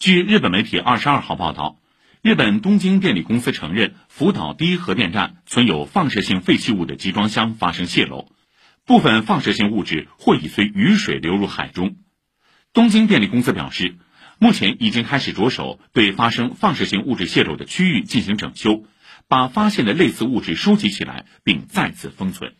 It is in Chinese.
据日本媒体二十二号报道日本东京电力公司承认福岛第一核电站存有放射性废弃物的集装箱发生泄漏部分放射性物质或已随雨水流入海中。东京电力公司表示目前已经开始着手对发生放射性物质泄漏的区域进行整修把发现的类似物质收集起来并再次封存。